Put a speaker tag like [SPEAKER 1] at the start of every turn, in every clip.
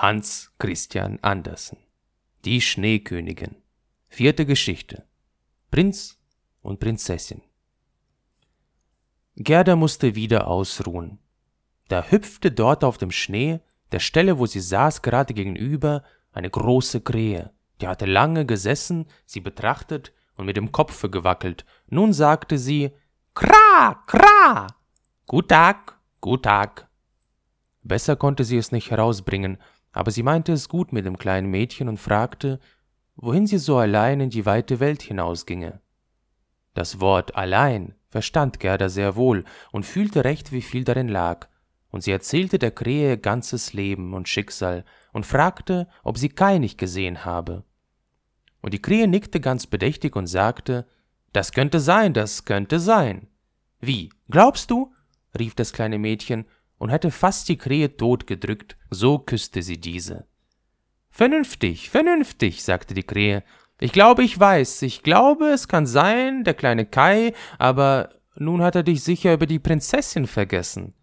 [SPEAKER 1] Hans Christian Andersen. Die Schneekönigin. Vierte Geschichte. Prinz und Prinzessin. Gerda musste wieder ausruhen. Da hüpfte dort auf dem Schnee, der Stelle, wo sie saß, gerade gegenüber, eine große Krähe. Die hatte lange gesessen, sie betrachtet und mit dem Kopfe gewackelt. Nun sagte sie Kra, Kra. Gut Tag, gut Tag. Besser konnte sie es nicht herausbringen, aber sie meinte es gut mit dem kleinen Mädchen und fragte, wohin sie so allein in die weite Welt hinausginge. Das Wort allein verstand Gerda sehr wohl und fühlte recht, wie viel darin lag, und sie erzählte der Krähe ihr ganzes Leben und Schicksal und fragte, ob sie Kai nicht gesehen habe. Und die Krähe nickte ganz bedächtig und sagte, das könnte sein, das könnte sein. Wie, glaubst du? rief das kleine Mädchen und hätte fast die Krähe totgedrückt, so küsste sie diese. Vernünftig, vernünftig, sagte die Krähe. Ich glaube, ich weiß, ich glaube, es kann sein, der kleine Kai, aber nun hat er dich sicher über die Prinzessin vergessen.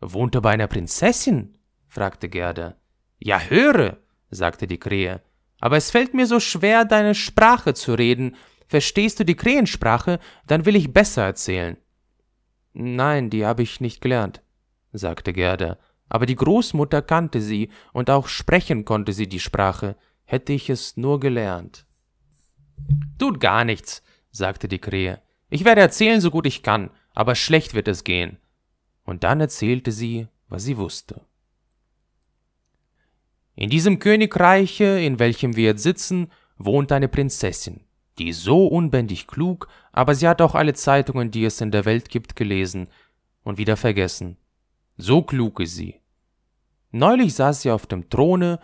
[SPEAKER 1] Wohnt er bei einer Prinzessin? fragte Gerda. Ja, höre, sagte die Krähe. Aber es fällt mir so schwer, deine Sprache zu reden. Verstehst du die Krähensprache? Dann will ich besser erzählen. Nein, die habe ich nicht gelernt sagte Gerda, aber die Großmutter kannte sie, und auch sprechen konnte sie die Sprache, hätte ich es nur gelernt. Tut gar nichts, sagte die Krähe. Ich werde erzählen, so gut ich kann, aber schlecht wird es gehen. Und dann erzählte sie, was sie wusste. In diesem Königreiche, in welchem wir jetzt sitzen, wohnt eine Prinzessin, die so unbändig klug, aber sie hat auch alle Zeitungen, die es in der Welt gibt, gelesen und wieder vergessen. So klug ist sie. Neulich saß sie auf dem Throne,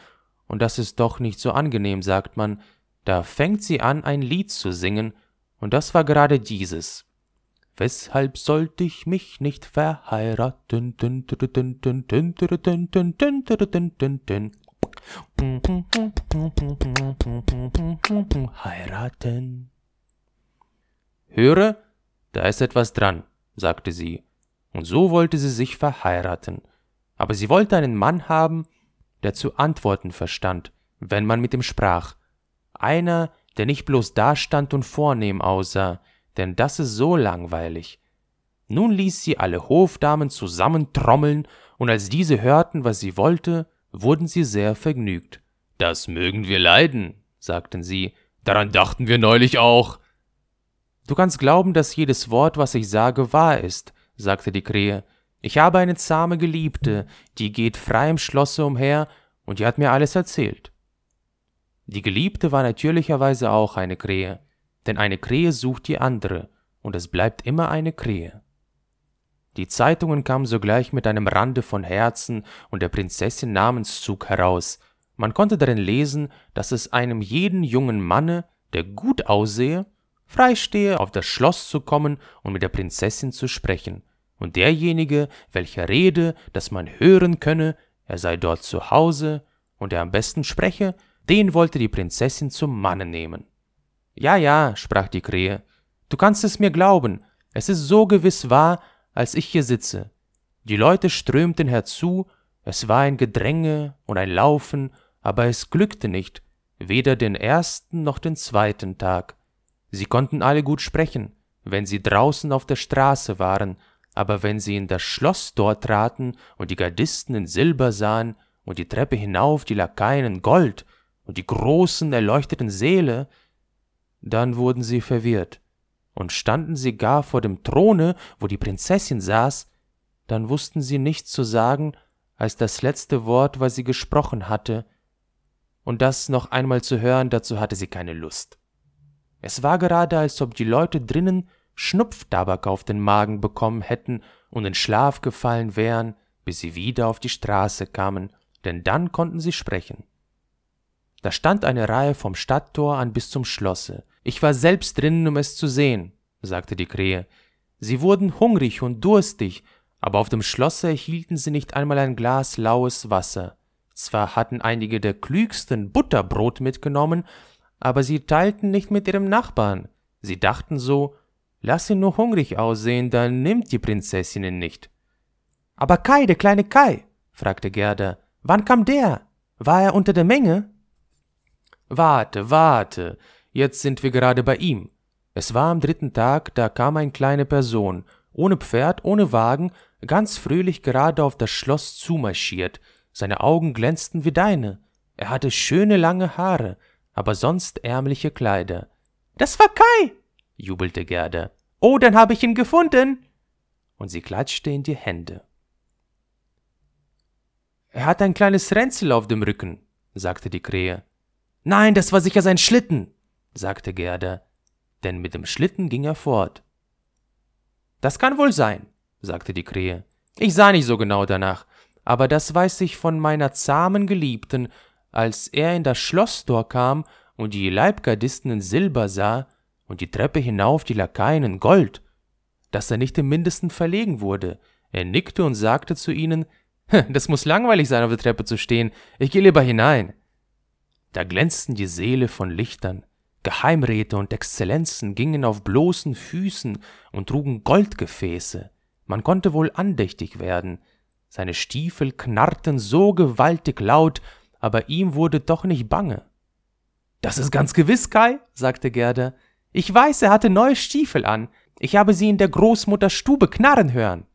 [SPEAKER 1] und das ist doch nicht so angenehm, sagt man, da fängt sie an, ein Lied zu singen, und das war gerade dieses. Weshalb sollte ich mich nicht verheiraten? Heiraten. Höre, da ist etwas dran, sagte sie und so wollte sie sich verheiraten. Aber sie wollte einen Mann haben, der zu antworten verstand, wenn man mit ihm sprach. Einer, der nicht bloß dastand und vornehm aussah, denn das ist so langweilig. Nun ließ sie alle Hofdamen zusammentrommeln, und als diese hörten, was sie wollte, wurden sie sehr vergnügt. Das mögen wir leiden, sagten sie, daran dachten wir neulich auch. Du kannst glauben, dass jedes Wort, was ich sage, wahr ist, sagte die Krähe. Ich habe eine zahme Geliebte, die geht frei im Schlosse umher, und die hat mir alles erzählt. Die Geliebte war natürlicherweise auch eine Krähe, denn eine Krähe sucht die andere, und es bleibt immer eine Krähe. Die Zeitungen kamen sogleich mit einem Rande von Herzen und der Prinzessin Namenszug heraus. Man konnte darin lesen, dass es einem jeden jungen Manne, der gut aussehe, freistehe, auf das Schloss zu kommen und mit der Prinzessin zu sprechen, und derjenige, welcher rede, dass man hören könne, er sei dort zu Hause und er am besten spreche, den wollte die Prinzessin zum Manne nehmen. Ja, ja, sprach die Krähe, du kannst es mir glauben, es ist so gewiss wahr, als ich hier sitze. Die Leute strömten herzu, es war ein Gedränge und ein Laufen, aber es glückte nicht, weder den ersten noch den zweiten Tag. Sie konnten alle gut sprechen, wenn sie draußen auf der Straße waren, aber wenn sie in das Schloss dort traten und die Gardisten in Silber sahen und die Treppe hinauf die Lakaien in Gold und die großen erleuchteten Säle, dann wurden sie verwirrt, und standen sie gar vor dem Throne, wo die Prinzessin saß, dann wussten sie nichts zu sagen als das letzte Wort, was sie gesprochen hatte, und das noch einmal zu hören, dazu hatte sie keine Lust. Es war gerade, als ob die Leute drinnen Schnupftabak auf den Magen bekommen hätten und in Schlaf gefallen wären, bis sie wieder auf die Straße kamen, denn dann konnten sie sprechen. Da stand eine Reihe vom Stadttor an bis zum Schlosse. Ich war selbst drinnen, um es zu sehen, sagte die Krähe. Sie wurden hungrig und durstig, aber auf dem Schlosse erhielten sie nicht einmal ein Glas laues Wasser. Zwar hatten einige der klügsten Butterbrot mitgenommen, aber sie teilten nicht mit ihrem Nachbarn. Sie dachten so, Lass ihn nur hungrig aussehen, dann nimmt die Prinzessin ihn nicht. Aber Kai, der kleine Kai, fragte Gerda, wann kam der? War er unter der Menge? Warte, warte, jetzt sind wir gerade bei ihm. Es war am dritten Tag, da kam eine kleine Person, ohne Pferd, ohne Wagen, ganz fröhlich gerade auf das Schloss zumarschiert. Seine Augen glänzten wie deine. Er hatte schöne lange Haare, aber sonst ärmliche Kleider. Das war Kai, jubelte Gerda. Oh, dann habe ich ihn gefunden. Und sie klatschte in die Hände. Er hat ein kleines Ränzel auf dem Rücken, sagte die Krähe. Nein, das war sicher sein Schlitten, sagte Gerda, denn mit dem Schlitten ging er fort. Das kann wohl sein, sagte die Krähe. Ich sah nicht so genau danach, aber das weiß ich von meiner zahmen Geliebten, als er in das Schlosstor kam und die Leibgardisten in Silber sah und die Treppe hinauf die Lakaien in Gold, dass er nicht im mindesten verlegen wurde. Er nickte und sagte zu ihnen, das muss langweilig sein, auf der Treppe zu stehen, ich gehe lieber hinein. Da glänzten die Seele von Lichtern, Geheimräte und Exzellenzen gingen auf bloßen Füßen und trugen Goldgefäße. Man konnte wohl andächtig werden. Seine Stiefel knarrten so gewaltig laut, aber ihm wurde doch nicht bange. Das ist ganz gewiss, Kai, sagte Gerda. Ich weiß, er hatte neue Stiefel an. Ich habe sie in der Großmutter Stube knarren hören.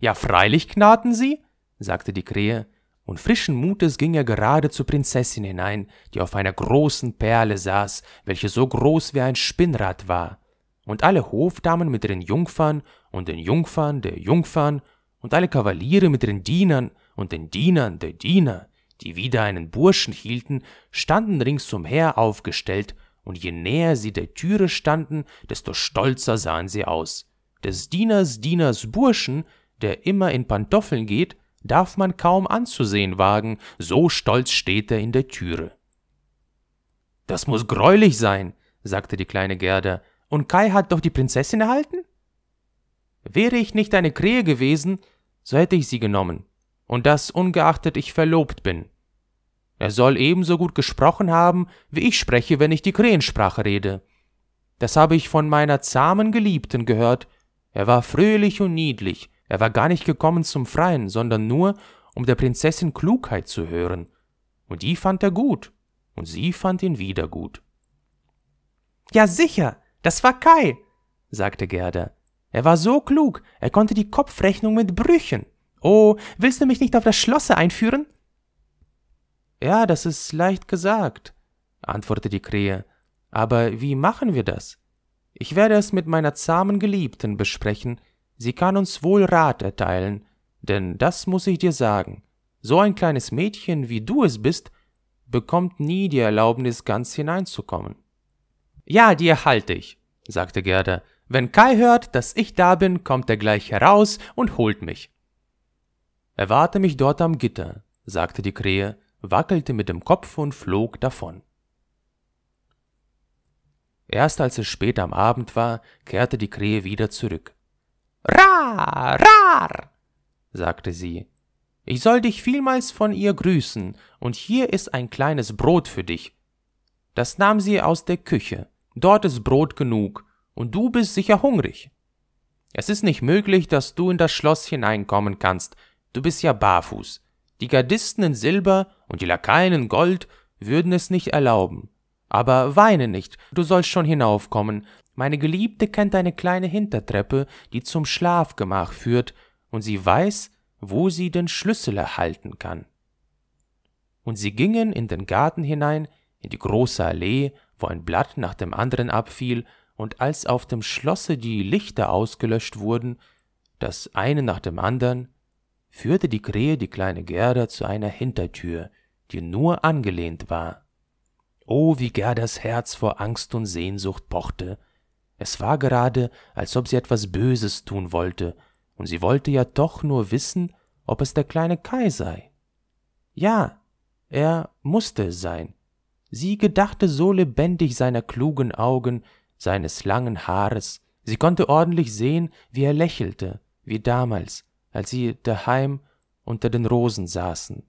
[SPEAKER 1] Ja, freilich knarrten sie, sagte die Krähe, und frischen Mutes ging er gerade zur Prinzessin hinein, die auf einer großen Perle saß, welche so groß wie ein Spinnrad war, und alle Hofdamen mit ihren Jungfern und den Jungfern der Jungfern und alle Kavaliere mit ihren Dienern und den Dienern der Diener, die wieder einen Burschen hielten, standen ringsumher aufgestellt, und je näher sie der Türe standen, desto stolzer sahen sie aus. Des Dieners Dieners Burschen, der immer in Pantoffeln geht, darf man kaum anzusehen wagen, so stolz steht er in der Türe. Das muss greulich sein, sagte die kleine Gerda, und Kai hat doch die Prinzessin erhalten? Wäre ich nicht eine Krähe gewesen, so hätte ich sie genommen, und das ungeachtet ich verlobt bin. Er soll ebenso gut gesprochen haben, wie ich spreche, wenn ich die Krähensprache rede. Das habe ich von meiner zahmen Geliebten gehört. Er war fröhlich und niedlich, er war gar nicht gekommen zum Freien, sondern nur, um der Prinzessin Klugheit zu hören. Und die fand er gut, und sie fand ihn wieder gut. Ja, sicher, das war Kai, sagte Gerda. Er war so klug, er konnte die Kopfrechnung mit Brüchen. Oh, willst du mich nicht auf das Schlosse einführen? Ja, das ist leicht gesagt, antwortete die Krähe. Aber wie machen wir das? Ich werde es mit meiner zahmen Geliebten besprechen, Sie kann uns wohl Rat erteilen, denn das muss ich dir sagen, so ein kleines Mädchen, wie du es bist, bekommt nie die Erlaubnis, ganz hineinzukommen. Ja, die erhalte ich, sagte Gerda. Wenn Kai hört, dass ich da bin, kommt er gleich heraus und holt mich. Erwarte mich dort am Gitter, sagte die Krähe, wackelte mit dem Kopf und flog davon. Erst als es spät am Abend war, kehrte die Krähe wieder zurück. Rar, rar, sagte sie. Ich soll dich vielmals von ihr grüßen, und hier ist ein kleines Brot für dich. Das nahm sie aus der Küche. Dort ist Brot genug, und du bist sicher hungrig. Es ist nicht möglich, dass du in das Schloss hineinkommen kannst. Du bist ja barfuß. Die Gardisten in Silber und die Lakaien in Gold würden es nicht erlauben. Aber weine nicht, du sollst schon hinaufkommen, meine Geliebte kennt eine kleine Hintertreppe, die zum Schlafgemach führt, und sie weiß, wo sie den Schlüssel erhalten kann. Und sie gingen in den Garten hinein, in die große Allee, wo ein Blatt nach dem anderen abfiel, und als auf dem Schlosse die Lichter ausgelöscht wurden, das eine nach dem andern, führte die Krähe die kleine Gerda zu einer Hintertür, die nur angelehnt war. Oh, wie Gerdas Herz vor Angst und Sehnsucht pochte, es war gerade, als ob sie etwas Böses tun wollte, und sie wollte ja doch nur wissen, ob es der kleine Kai sei. Ja, er musste es sein. Sie gedachte so lebendig seiner klugen Augen, seines langen Haares, sie konnte ordentlich sehen, wie er lächelte, wie damals, als sie daheim unter den Rosen saßen.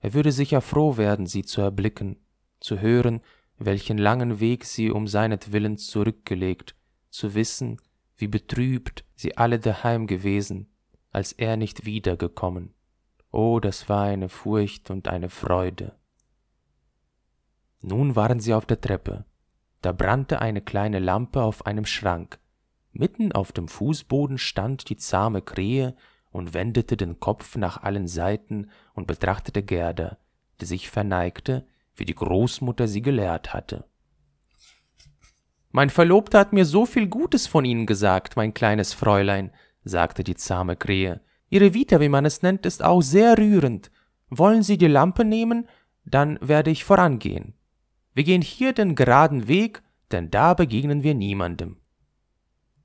[SPEAKER 1] Er würde sicher froh werden, sie zu erblicken, zu hören, welchen langen Weg sie um seinetwillen zurückgelegt, zu wissen, wie betrübt sie alle daheim gewesen, als er nicht wiedergekommen. Oh, das war eine Furcht und eine Freude. Nun waren sie auf der Treppe. Da brannte eine kleine Lampe auf einem Schrank. Mitten auf dem Fußboden stand die zahme Krähe und wendete den Kopf nach allen Seiten und betrachtete Gerda, die sich verneigte, wie die Großmutter sie gelehrt hatte. Mein Verlobter hat mir so viel Gutes von Ihnen gesagt, mein kleines Fräulein, sagte die zahme Krähe. Ihre Vita, wie man es nennt, ist auch sehr rührend. Wollen Sie die Lampe nehmen? Dann werde ich vorangehen. Wir gehen hier den geraden Weg, denn da begegnen wir niemandem.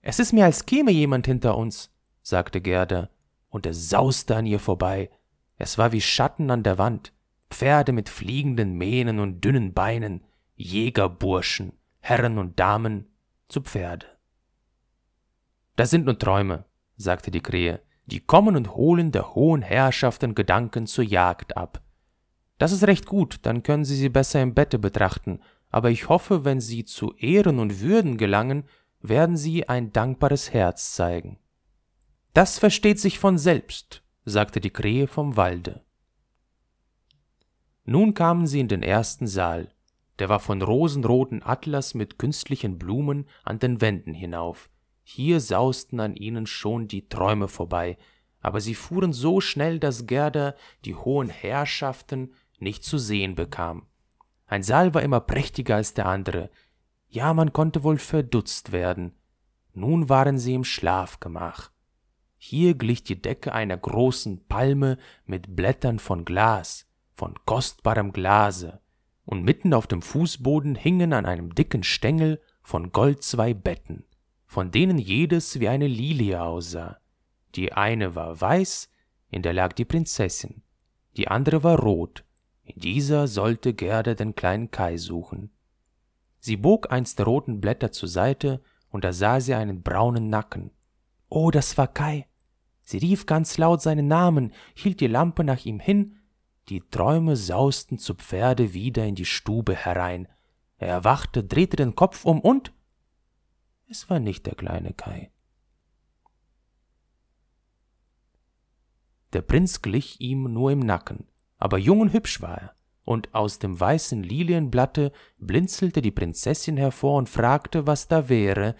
[SPEAKER 1] Es ist mir, als käme jemand hinter uns, sagte Gerda, und es sauste an ihr vorbei. Es war wie Schatten an der Wand, Pferde mit fliegenden Mähnen und dünnen Beinen, Jägerburschen, Herren und Damen zu Pferde. Das sind nur Träume, sagte die Krähe, die kommen und holen der hohen Herrschaften Gedanken zur Jagd ab. Das ist recht gut, dann können Sie sie besser im Bette betrachten, aber ich hoffe, wenn Sie zu Ehren und Würden gelangen, werden Sie ein dankbares Herz zeigen. Das versteht sich von selbst, sagte die Krähe vom Walde. Nun kamen sie in den ersten Saal, der war von rosenroten Atlas mit künstlichen Blumen an den Wänden hinauf. Hier sausten an ihnen schon die Träume vorbei, aber sie fuhren so schnell, dass Gerda die hohen Herrschaften nicht zu sehen bekam. Ein Saal war immer prächtiger als der andere. Ja, man konnte wohl verdutzt werden. Nun waren sie im Schlafgemach. Hier glich die Decke einer großen Palme mit Blättern von Glas, von kostbarem Glase, und mitten auf dem Fußboden hingen an einem dicken Stängel von Gold zwei Betten, von denen jedes wie eine Lilie aussah. Die eine war weiß, in der lag die Prinzessin, die andere war rot, in dieser sollte Gerda den kleinen Kai suchen. Sie bog eins der roten Blätter zur Seite, und da sah sie einen braunen Nacken. Oh, das war Kai. Sie rief ganz laut seinen Namen, hielt die Lampe nach ihm hin, die Träume sausten zu Pferde wieder in die Stube herein. Er erwachte, drehte den Kopf um und es war nicht der kleine Kai. Der Prinz glich ihm nur im Nacken, aber jung und hübsch war er, und aus dem weißen Lilienblatte blinzelte die Prinzessin hervor und fragte, was da wäre.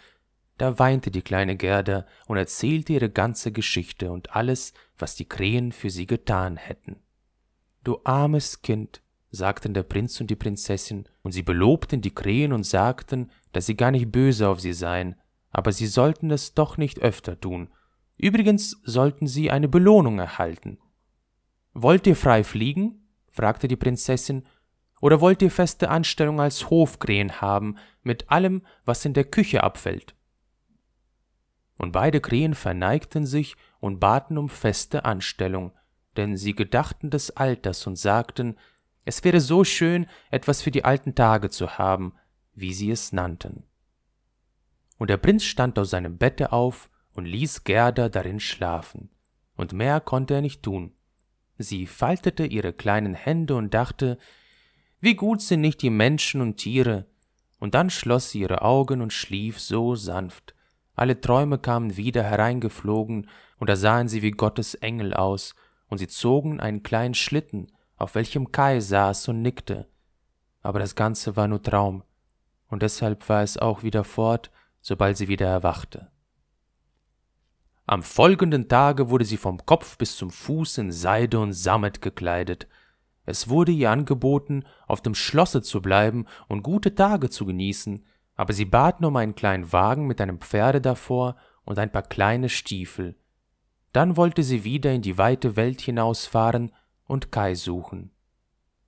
[SPEAKER 1] Da weinte die kleine Gerda und erzählte ihre ganze Geschichte und alles, was die Krähen für sie getan hätten. Du armes Kind, sagten der Prinz und die Prinzessin, und sie belobten die Krähen und sagten, dass sie gar nicht böse auf sie seien, aber sie sollten es doch nicht öfter tun. Übrigens sollten sie eine Belohnung erhalten. Wollt ihr frei fliegen? Fragte die Prinzessin, oder wollt ihr feste Anstellung als Hofkrähen haben, mit allem, was in der Küche abfällt? Und beide Krähen verneigten sich und baten um feste Anstellung, denn sie gedachten des Alters und sagten, es wäre so schön, etwas für die alten Tage zu haben, wie sie es nannten. Und der Prinz stand aus seinem Bette auf und ließ Gerda darin schlafen, und mehr konnte er nicht tun. Sie faltete ihre kleinen Hände und dachte, wie gut sind nicht die Menschen und Tiere, und dann schloss sie ihre Augen und schlief so sanft. Alle Träume kamen wieder hereingeflogen, und da sahen sie wie Gottes Engel aus, und sie zogen einen kleinen Schlitten, auf welchem Kai saß und nickte. Aber das Ganze war nur Traum, und deshalb war es auch wieder fort, sobald sie wieder erwachte. Am folgenden Tage wurde sie vom Kopf bis zum Fuß in Seide und Sammet gekleidet. Es wurde ihr angeboten, auf dem Schlosse zu bleiben und gute Tage zu genießen, aber sie baten um einen kleinen Wagen mit einem Pferde davor und ein paar kleine Stiefel. Dann wollte sie wieder in die weite Welt hinausfahren und Kai suchen.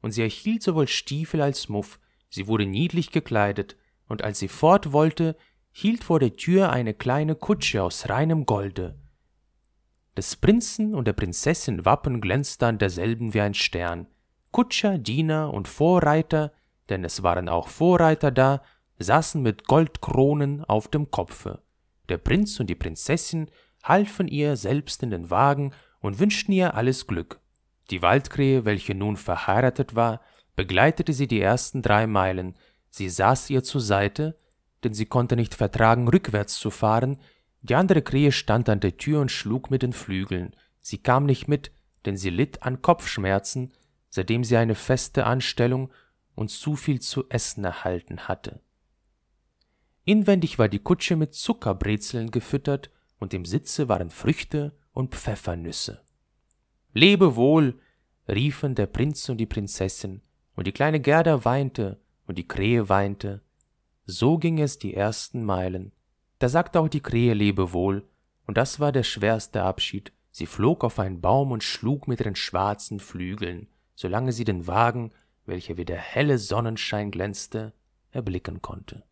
[SPEAKER 1] Und sie erhielt sowohl Stiefel als Muff, sie wurde niedlich gekleidet, und als sie fort wollte, hielt vor der Tür eine kleine Kutsche aus reinem Golde. Des Prinzen und der Prinzessin Wappen glänzte an derselben wie ein Stern. Kutscher, Diener und Vorreiter, denn es waren auch Vorreiter da, saßen mit Goldkronen auf dem Kopfe. Der Prinz und die Prinzessin halfen ihr selbst in den Wagen und wünschten ihr alles Glück. Die Waldkrähe, welche nun verheiratet war, begleitete sie die ersten drei Meilen, sie saß ihr zur Seite, denn sie konnte nicht vertragen, rückwärts zu fahren. Die andere Krähe stand an der Tür und schlug mit den Flügeln. Sie kam nicht mit, denn sie litt an Kopfschmerzen, seitdem sie eine feste Anstellung und zu viel zu essen erhalten hatte. Inwendig war die Kutsche mit Zuckerbrezeln gefüttert und im Sitze waren Früchte und Pfeffernüsse. Lebe wohl, riefen der Prinz und die Prinzessin, und die kleine Gerda weinte und die Krähe weinte. So ging es die ersten Meilen. Da sagte auch die Krähe Lebewohl, und das war der schwerste Abschied. Sie flog auf einen Baum und schlug mit ihren schwarzen Flügeln, solange sie den Wagen, welcher wie der helle Sonnenschein glänzte, erblicken konnte.